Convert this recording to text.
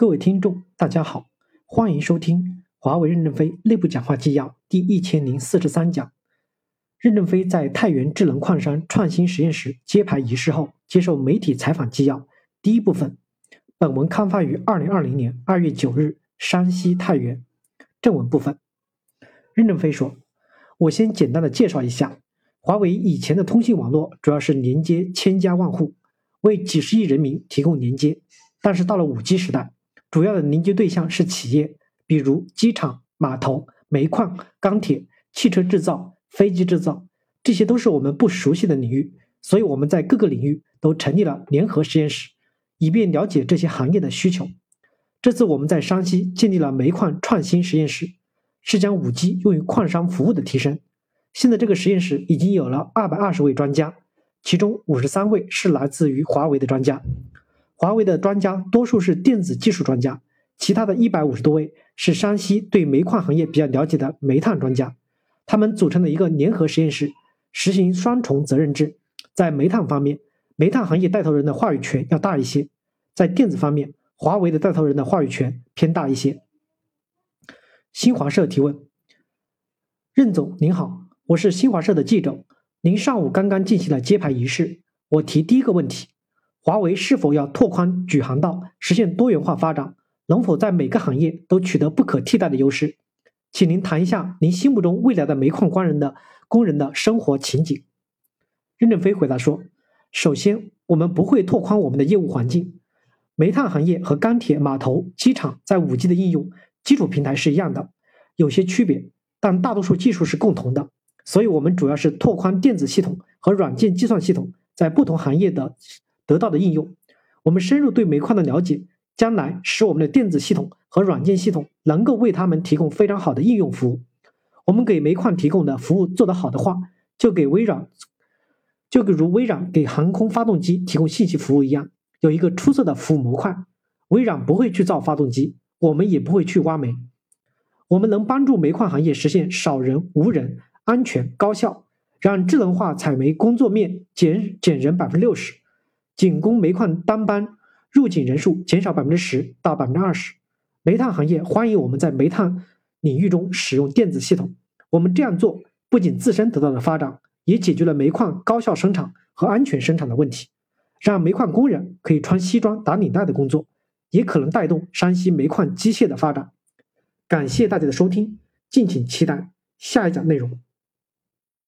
各位听众，大家好，欢迎收听华为任正非内部讲话纪要第一千零四十三讲。任正非在太原智能矿山创新实验室揭牌仪式后接受媒体采访纪要第一部分。本文刊发于二零二零年二月九日，山西太原。正文部分，任正非说：“我先简单的介绍一下，华为以前的通信网络主要是连接千家万户，为几十亿人民提供连接。但是到了五 G 时代，主要的连接对象是企业，比如机场、码头、煤矿、钢铁、汽车制造、飞机制造，这些都是我们不熟悉的领域，所以我们在各个领域都成立了联合实验室。”以便了解这些行业的需求，这次我们在山西建立了煤矿创新实验室，是将五 G 用于矿山服务的提升。现在这个实验室已经有了二百二十位专家，其中五十三位是来自于华为的专家。华为的专家多数是电子技术专家，其他的一百五十多位是山西对煤矿行业比较了解的煤炭专家。他们组成了一个联合实验室，实行双重责任制，在煤炭方面。煤炭行业带头人的话语权要大一些，在电子方面，华为的带头人的话语权偏大一些。新华社提问：任总您好，我是新华社的记者。您上午刚刚进行了揭牌仪式，我提第一个问题：华为是否要拓宽举航道，实现多元化发展？能否在每个行业都取得不可替代的优势？请您谈一下您心目中未来的煤矿工人的工人的生活情景。任正非回答说。首先，我们不会拓宽我们的业务环境。煤炭行业和钢铁、码头、机场在五 G 的应用基础平台是一样的，有些区别，但大多数技术是共同的。所以，我们主要是拓宽电子系统和软件计算系统在不同行业的得到的应用。我们深入对煤矿的了解，将来使我们的电子系统和软件系统能够为他们提供非常好的应用服务。我们给煤矿提供的服务做得好的话，就给微软。就如微软给航空发动机提供信息服务一样，有一个出色的服务模块。微软不会去造发动机，我们也不会去挖煤。我们能帮助煤矿行业实现少人、无人、安全、高效，让智能化采煤工作面减减人百分之六十，仅供煤矿单班入井人数减少百分之十到百分之二十。煤炭行业欢迎我们在煤炭领域中使用电子系统。我们这样做不仅自身得到了发展。也解决了煤矿高效生产和安全生产的问题，让煤矿工人可以穿西装打领带的工作，也可能带动山西煤矿机械的发展。感谢大家的收听，敬请期待下一讲内容。